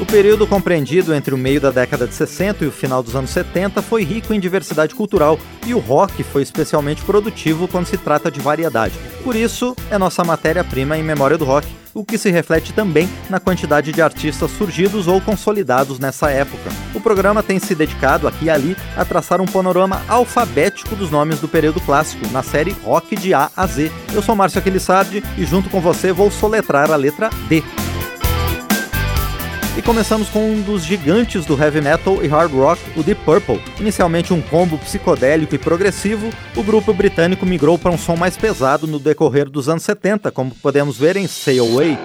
O período compreendido entre o meio da década de 60 e o final dos anos 70 foi rico em diversidade cultural e o rock foi especialmente produtivo quando se trata de variedade. Por isso, é nossa matéria-prima em memória do rock, o que se reflete também na quantidade de artistas surgidos ou consolidados nessa época. O programa tem se dedicado aqui e ali a traçar um panorama alfabético dos nomes do período clássico, na série Rock de A a Z. Eu sou Márcio Aquilissardi e junto com você vou soletrar a letra D. E começamos com um dos gigantes do heavy metal e hard rock, o Deep Purple. Inicialmente um combo psicodélico e progressivo, o grupo britânico migrou para um som mais pesado no decorrer dos anos 70, como podemos ver em Sail Away.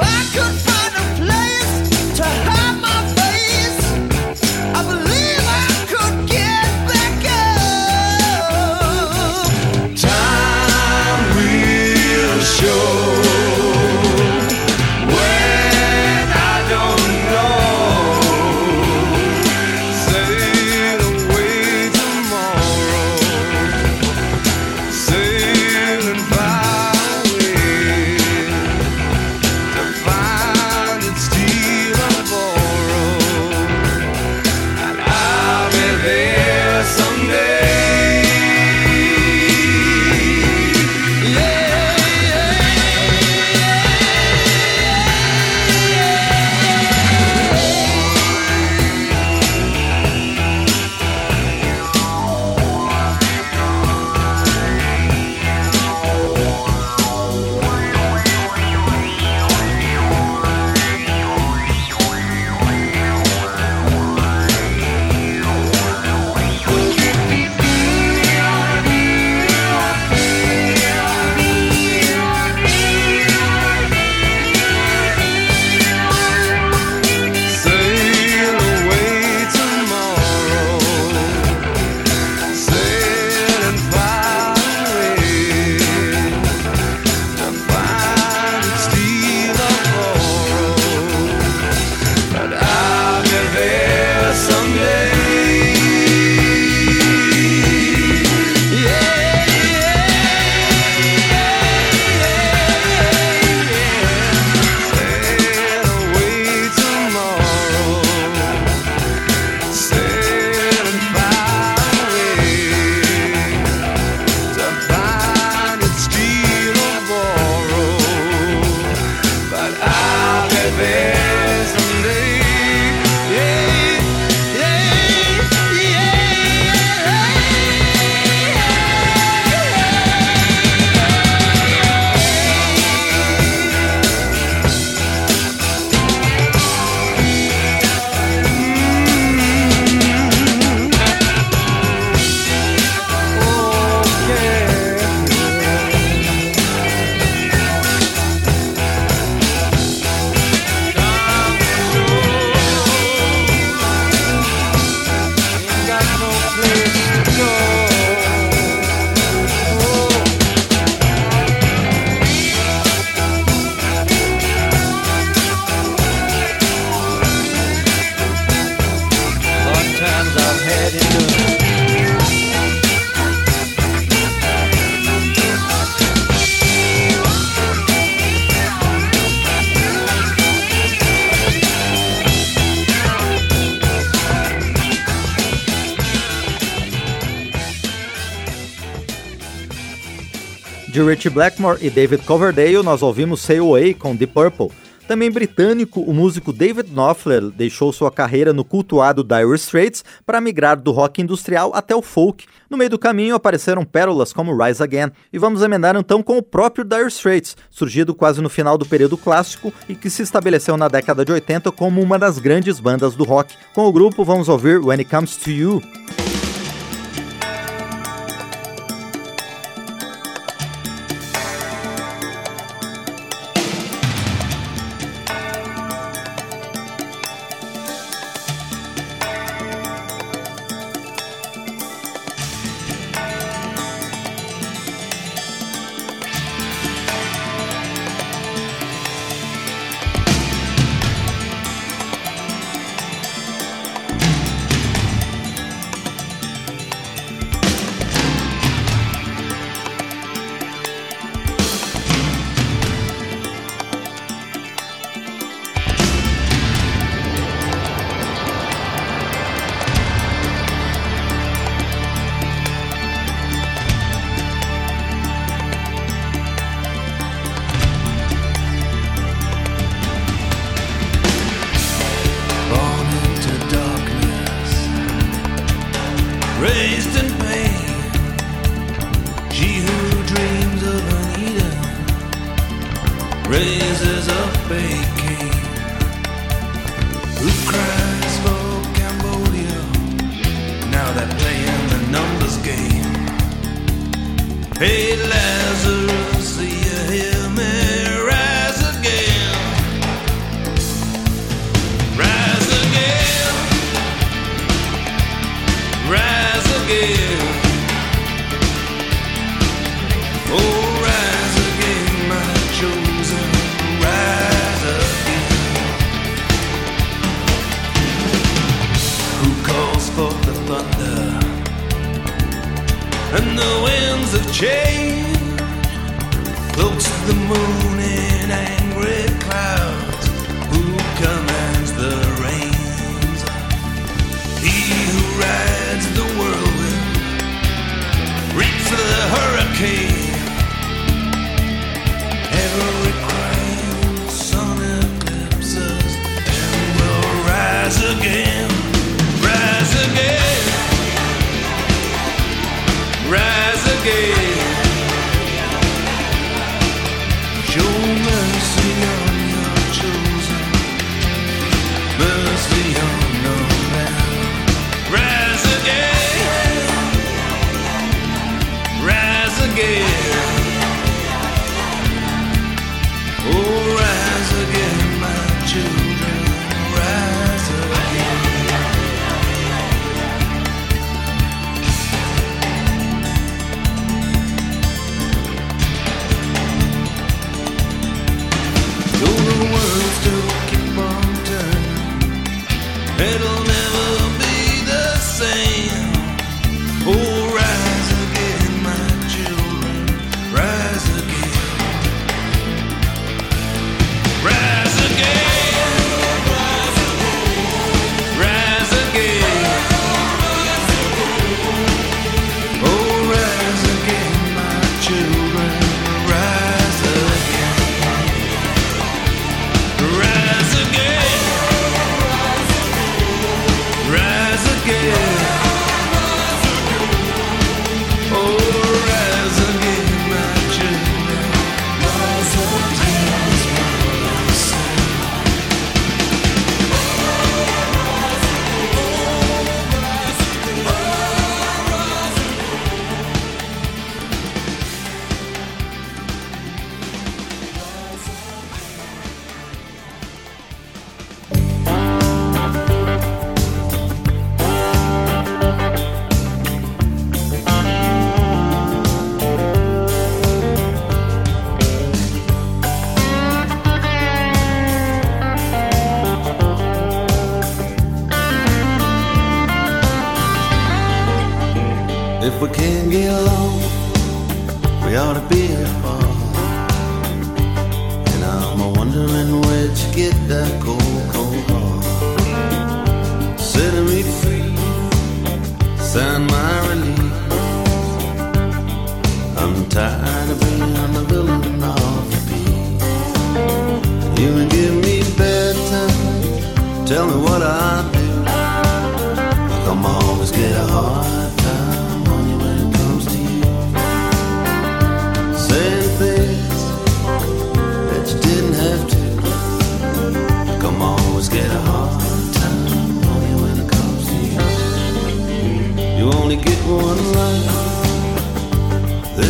I could Richie Blackmore e David Coverdale, nós ouvimos Sail Away com Deep Purple. Também britânico, o músico David Knopfler deixou sua carreira no cultuado Dire Straits para migrar do rock industrial até o folk. No meio do caminho apareceram pérolas como Rise Again. E vamos emendar então com o próprio Dire Straits, surgido quase no final do período clássico e que se estabeleceu na década de 80 como uma das grandes bandas do rock. Com o grupo vamos ouvir When It Comes to You.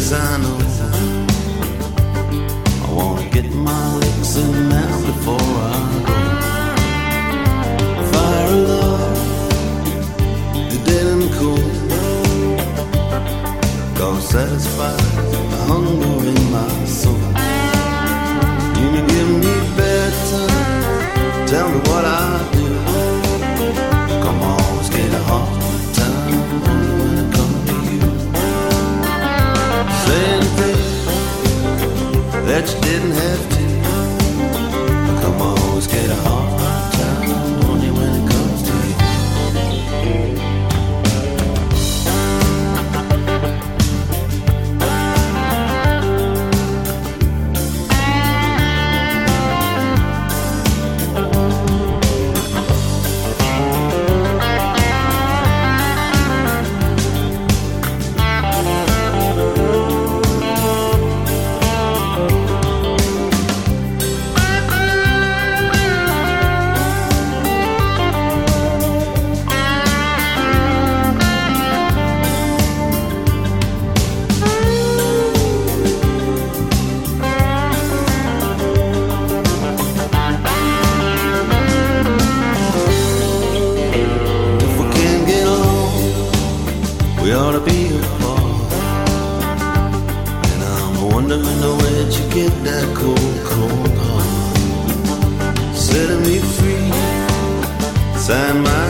This I know. I wanna get my licks in now before I go. Fire of love, the dead and cool. Gonna satisfy the hunger in my soul. You may give me better, tell me what I do. Didn't have to. We ought to be apart. And I'm wondering where'd you get that cold, cold heart? Setting me free, sign my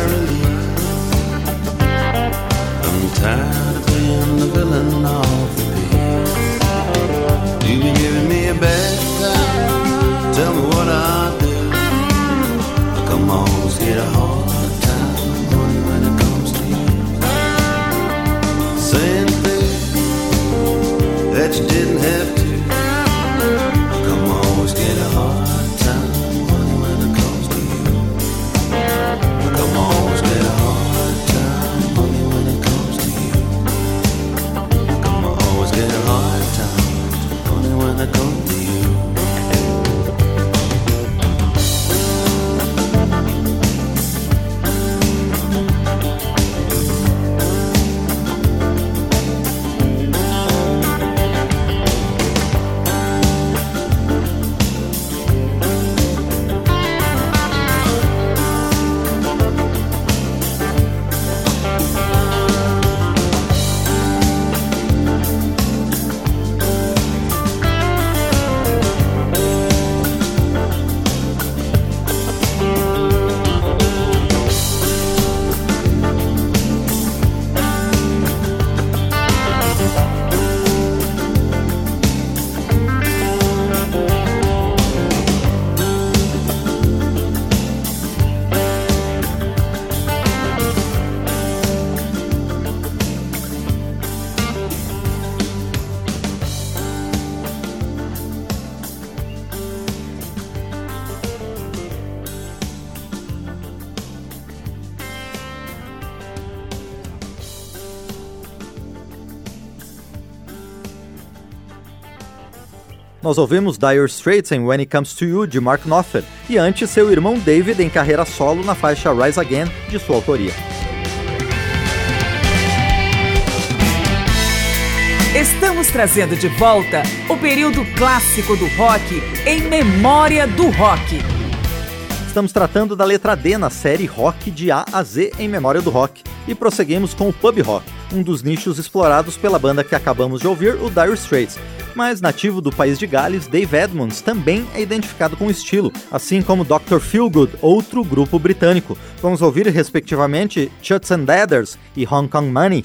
Nós ouvimos Dire Straits em When It Comes to You, de Mark Knopfler, e antes seu irmão David em carreira solo na faixa Rise Again, de sua autoria. Estamos trazendo de volta o período clássico do rock em memória do rock. Estamos tratando da letra D na série Rock de A a Z em memória do rock e prosseguimos com o pub rock, um dos nichos explorados pela banda que acabamos de ouvir, o Dire Straits. Mas nativo do país de Gales, Dave Edmunds também é identificado com o estilo, assim como Dr. Feelgood, outro grupo britânico. Vamos ouvir respectivamente Chuts and Dadders e Hong Kong Money.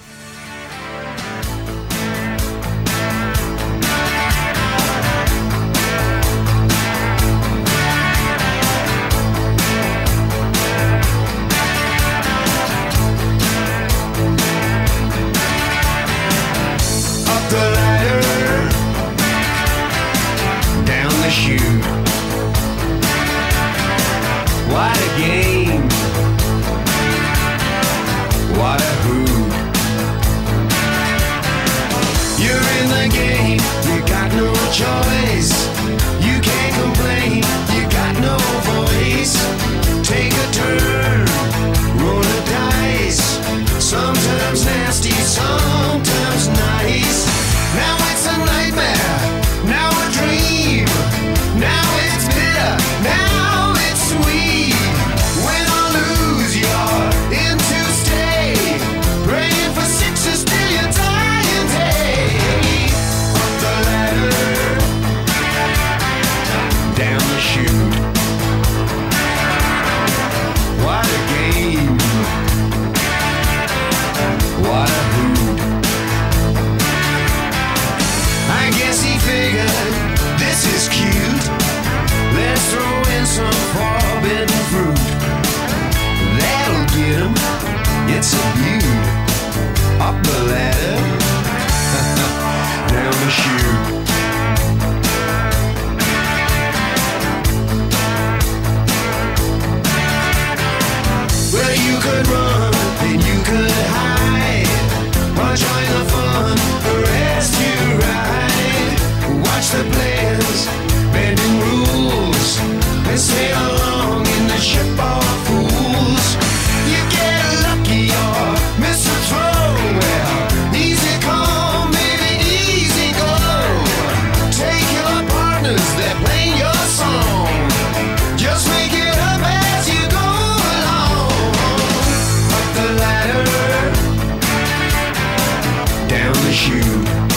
you.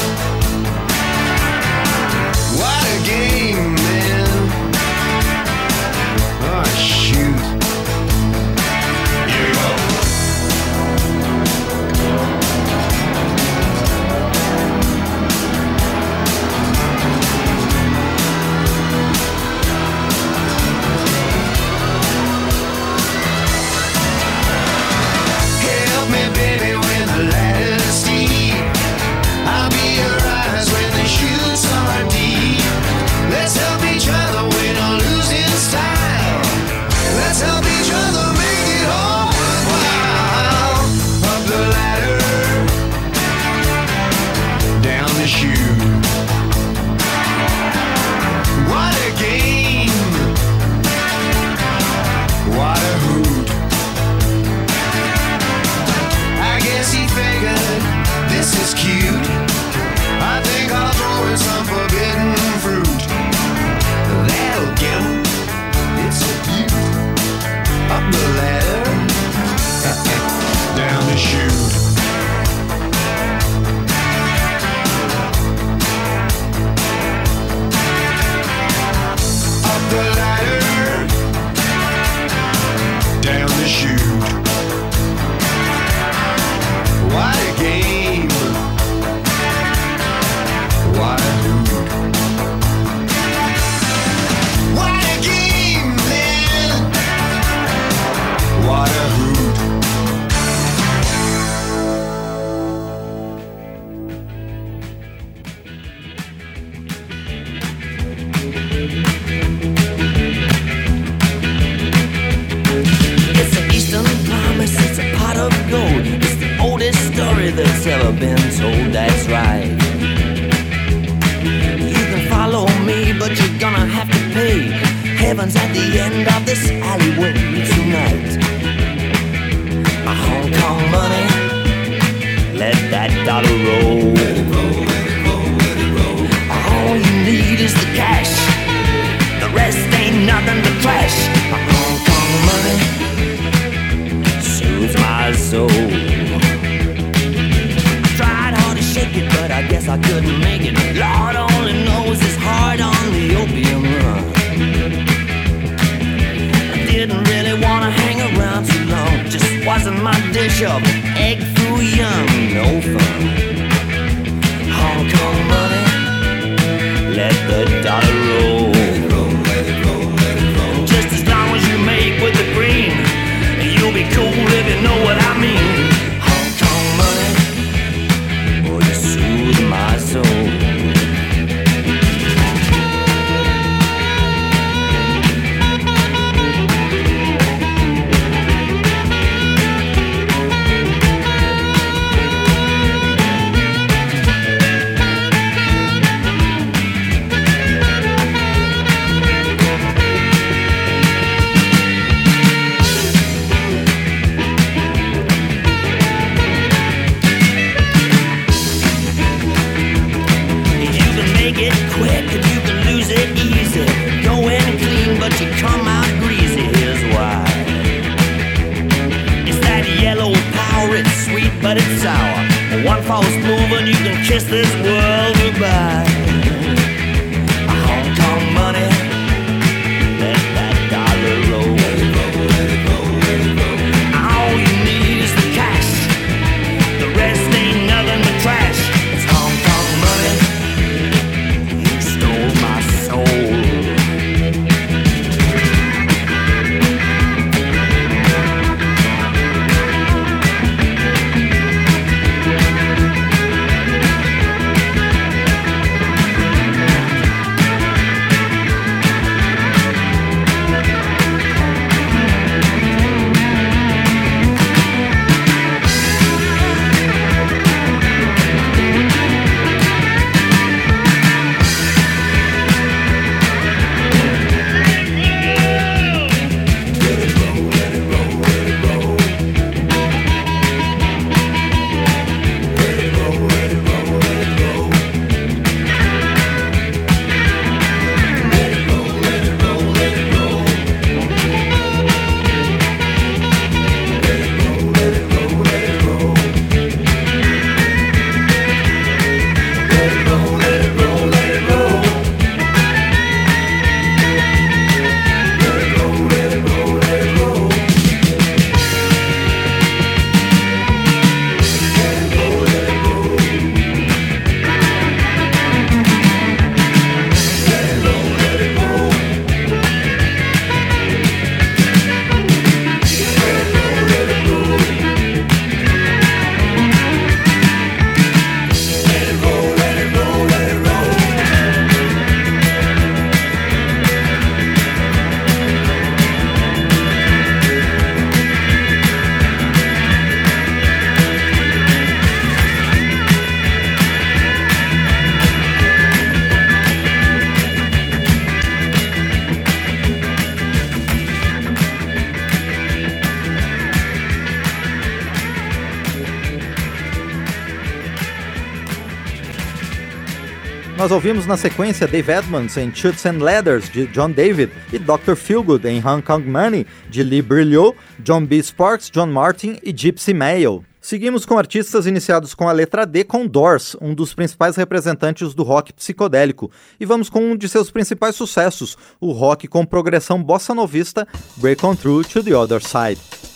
Nós ouvimos na sequência Dave Edmonds em Chutes and Ladders, de John David, e Dr. Feelgood em Hong Kong Money, de Lee Brilliot, John B. Sparks, John Martin e Gypsy Mayo. Seguimos com artistas iniciados com a letra D com Doors, um dos principais representantes do rock psicodélico, e vamos com um de seus principais sucessos, o rock com progressão bossa novista Break On Through to the Other Side.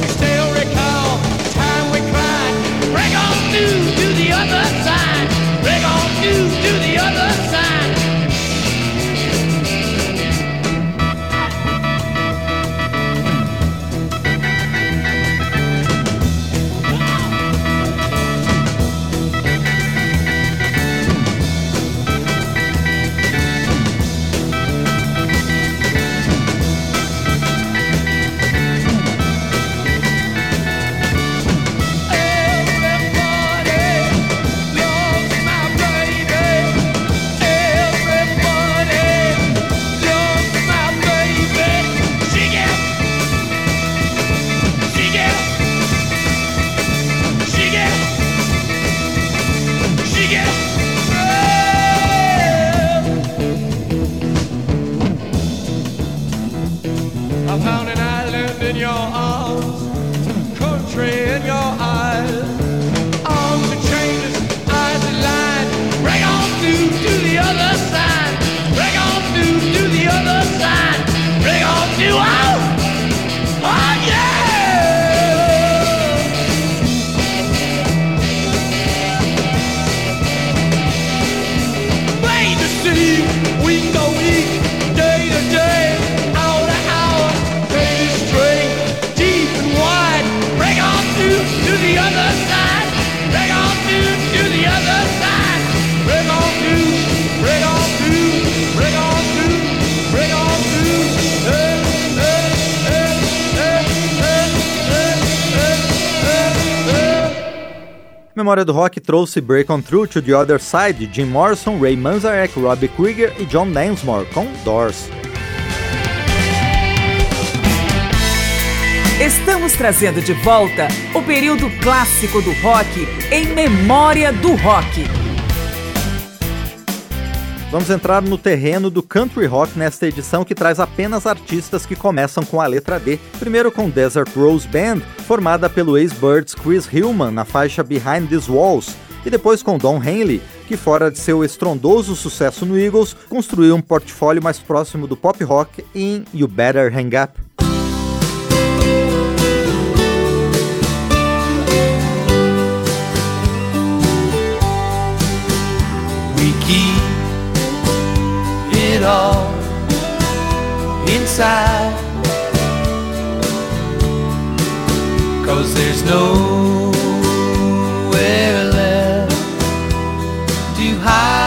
through to the other side. Break on through to the other side. Memória do Rock trouxe Break On Through to the Other Side de Jim Morrison, Ray Manzarek, Robbie Krieger e John Densmore com Doors. Estamos trazendo de volta o período clássico do rock em memória do rock. Vamos entrar no terreno do country rock nesta edição que traz apenas artistas que começam com a letra D. Primeiro com Desert Rose Band, formada pelo ex-Birds Chris Hillman na faixa Behind These Walls, e depois com Don Henley, que fora de seu estrondoso sucesso no Eagles, construiu um portfólio mais próximo do pop rock em You Better Hang Up. We keep it all inside. Cause there's nowhere left to hide.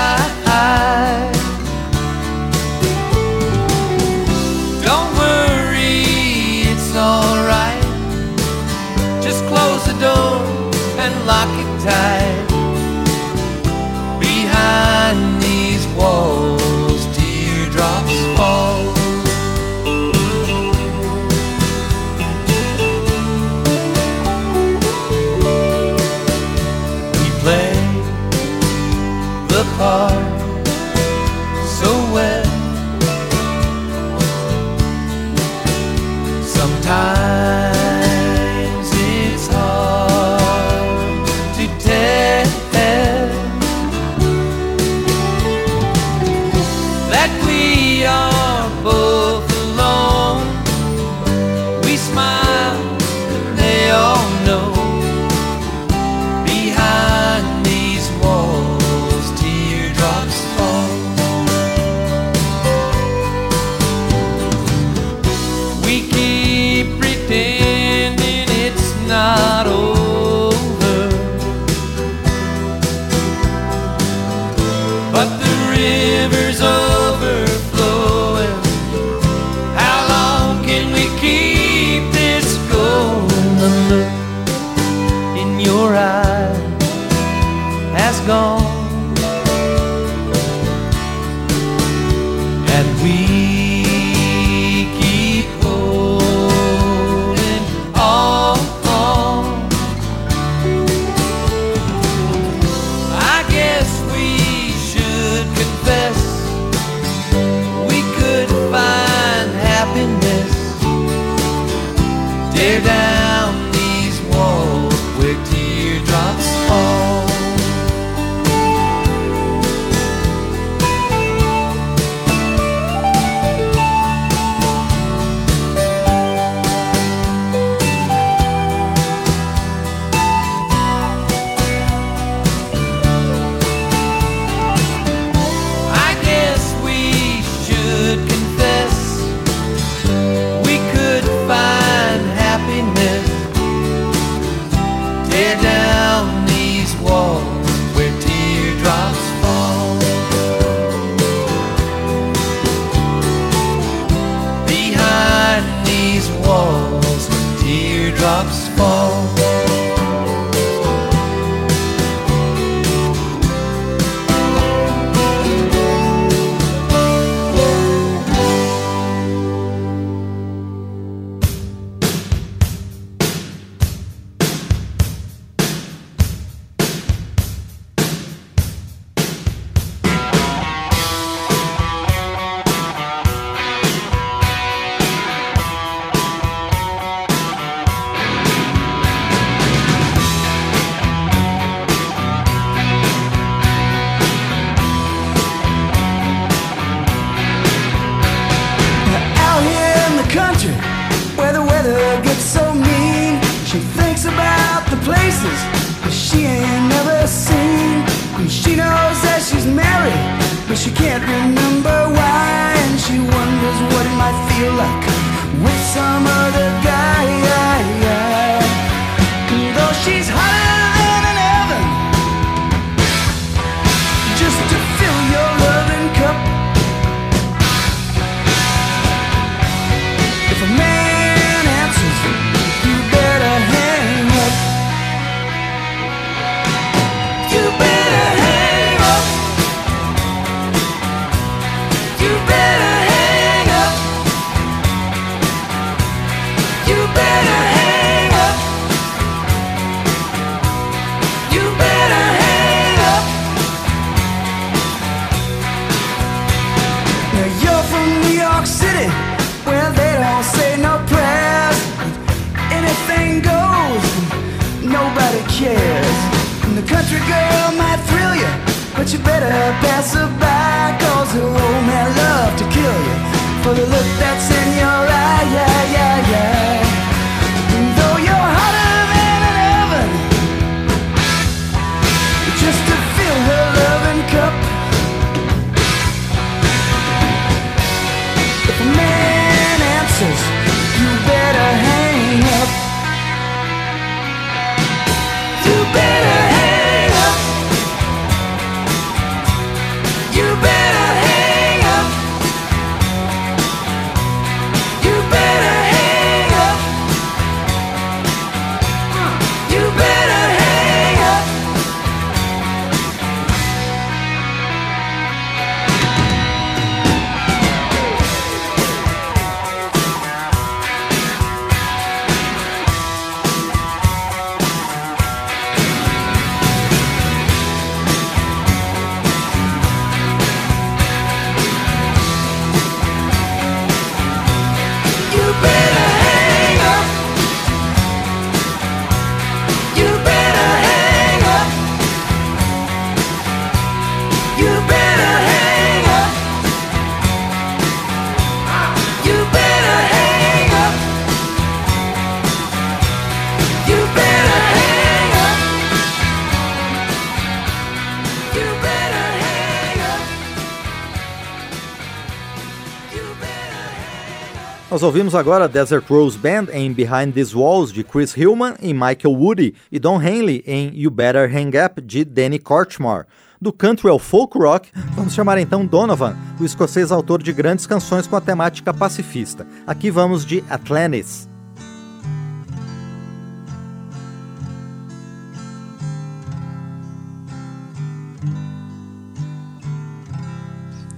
ouvimos agora Desert Rose Band em Behind These Walls de Chris Hillman e Michael Woody e Don Henley em You Better Hang Up de Danny Kortchmar. Do country ao folk rock, vamos chamar então Donovan, o escocês autor de grandes canções com a temática pacifista. Aqui vamos de Atlantis.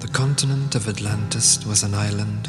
The continent of Atlantis was an island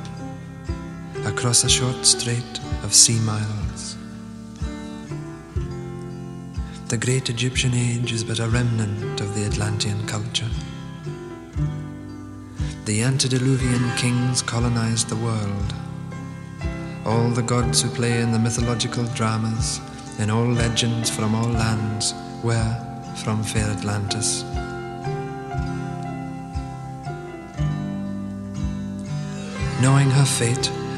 across a short strait of sea miles. The great Egyptian age is but a remnant of the Atlantean culture. The antediluvian kings colonized the world. All the gods who play in the mythological dramas, in all legends from all lands, were from fair Atlantis. Knowing her fate,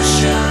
Ocean,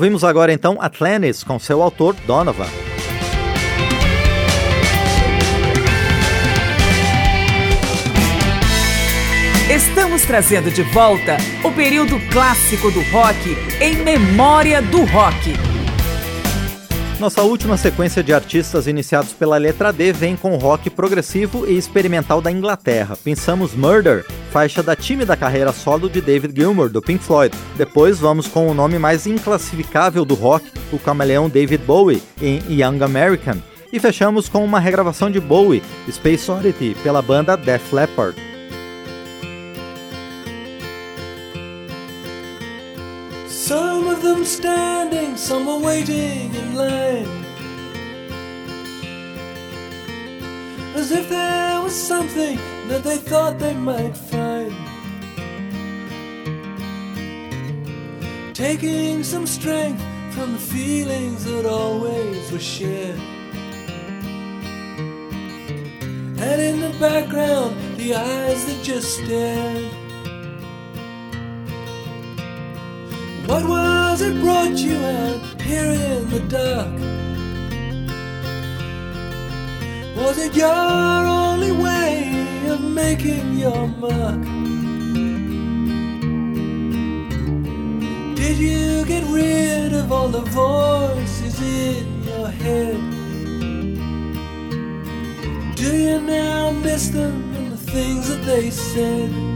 Ouvimos agora então Atlantis com seu autor Donovan. Estamos trazendo de volta o período clássico do rock em memória do rock. Nossa última sequência de artistas iniciados pela letra D vem com rock progressivo e experimental da Inglaterra. Pensamos Murder, faixa da tímida carreira solo de David Gilmour, do Pink Floyd. Depois vamos com o nome mais inclassificável do rock, o camaleão David Bowie, em Young American. E fechamos com uma regravação de Bowie, Space Oddity, pela banda Def Leppard. Them standing, some are waiting in line. As if there was something that they thought they might find. Taking some strength from the feelings that always were shared. And in the background, the eyes that just stared. What was it brought you out here in the dark? Was it your only way of making your mark? Did you get rid of all the voices in your head? Do you now miss them and the things that they said?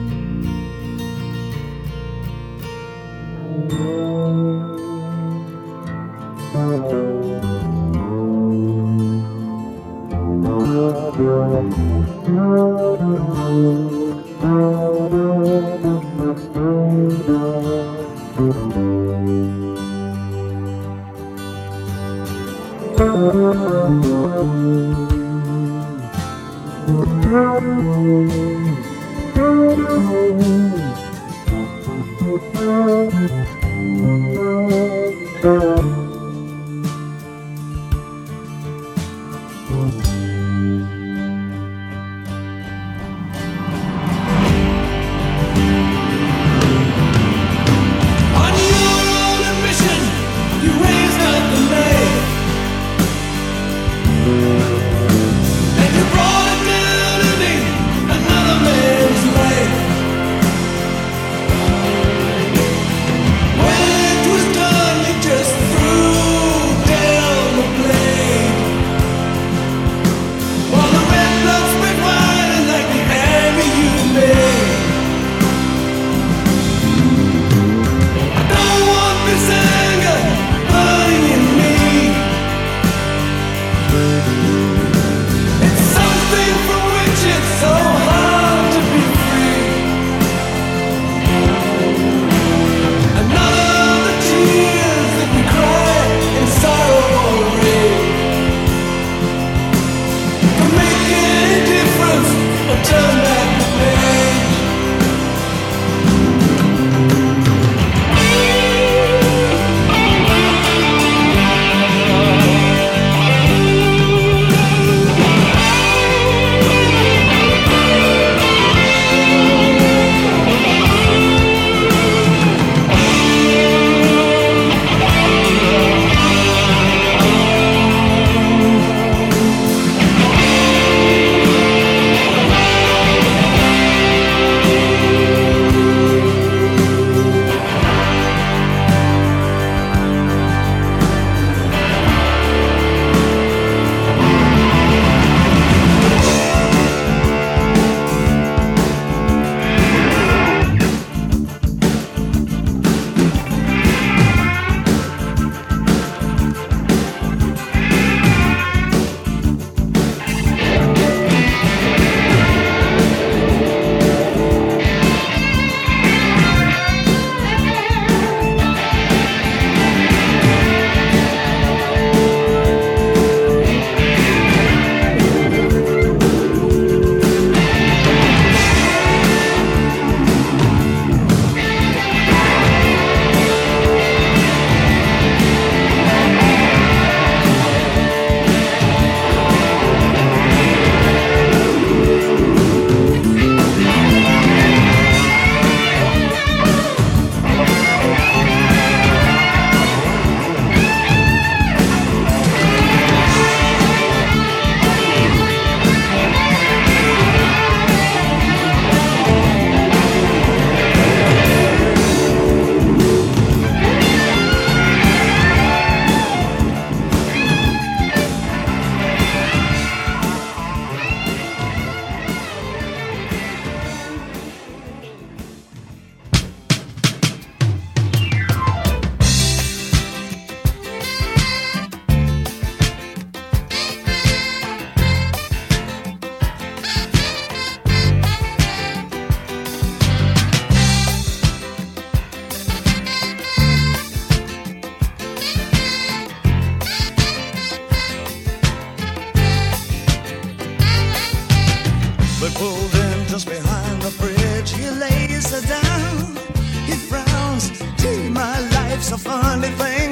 only thing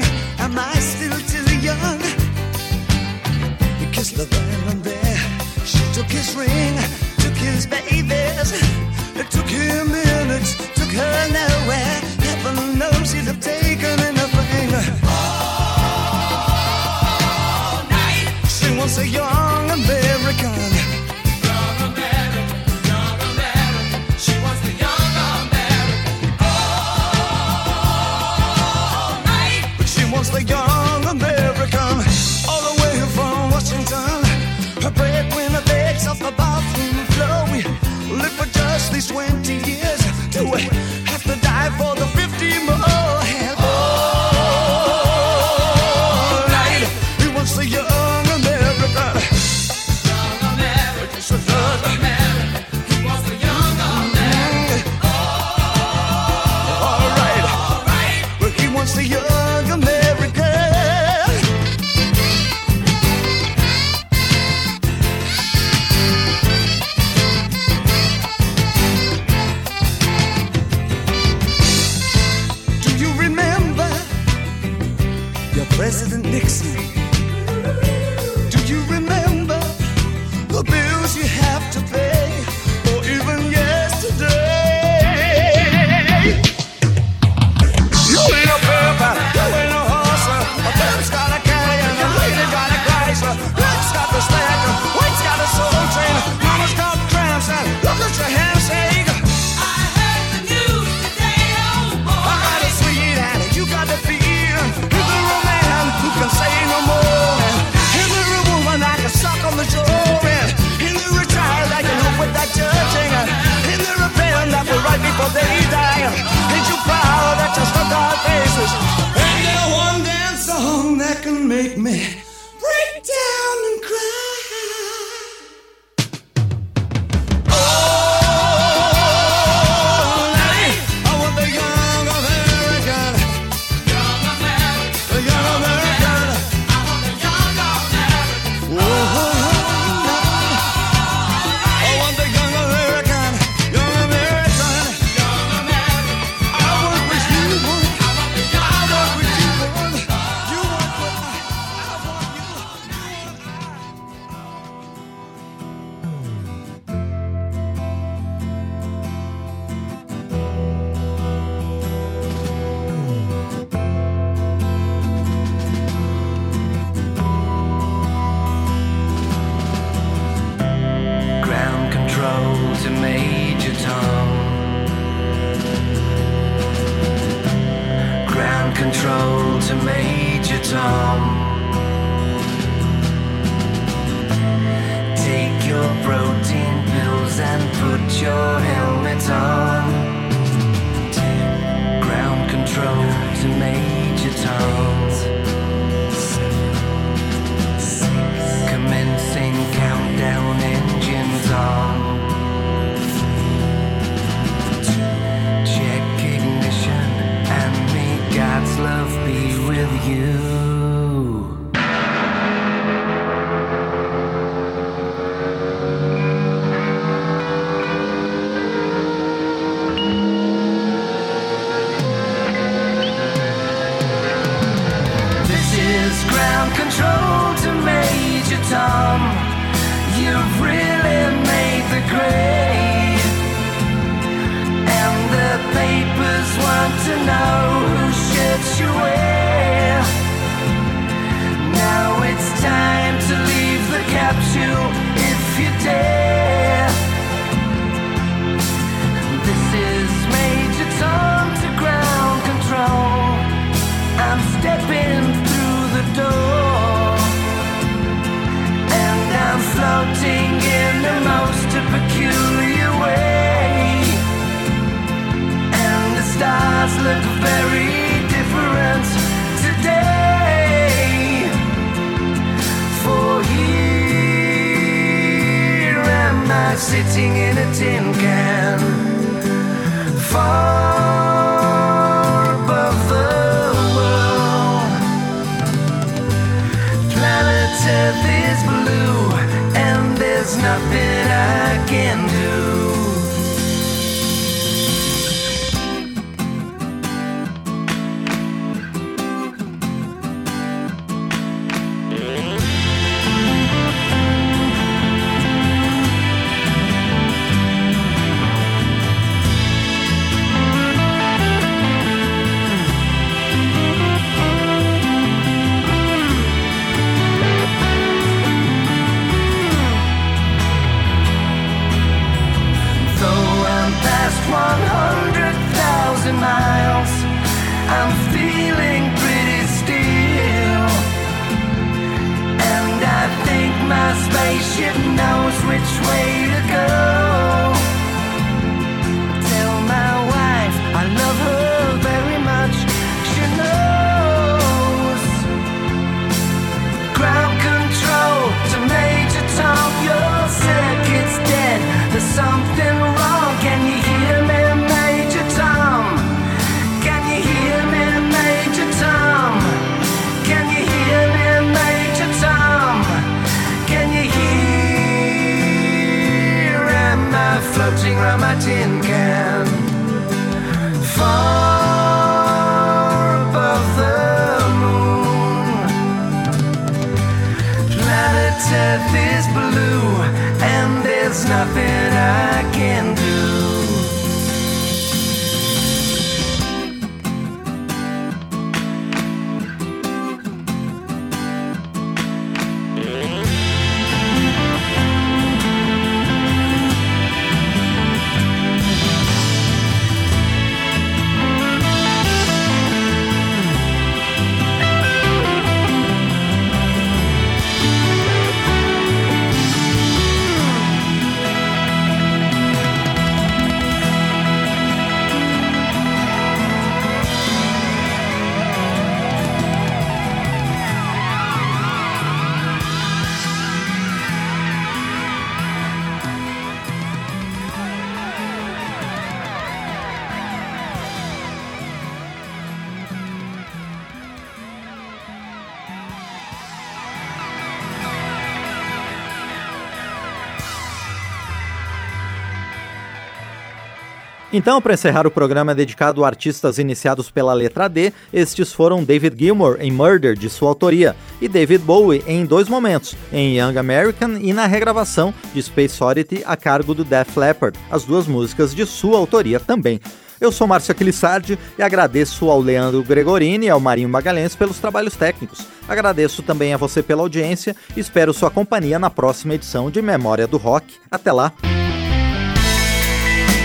Então, para encerrar o programa dedicado a artistas iniciados pela letra D, estes foram David Gilmour em Murder, de sua autoria, e David Bowie em dois momentos, em Young American e na regravação de Space Oddity a cargo do Def Leppard, as duas músicas de sua autoria também. Eu sou Márcio Aquilissardi e agradeço ao Leandro Gregorini e ao Marinho Magalhães pelos trabalhos técnicos. Agradeço também a você pela audiência e espero sua companhia na próxima edição de Memória do Rock. Até lá!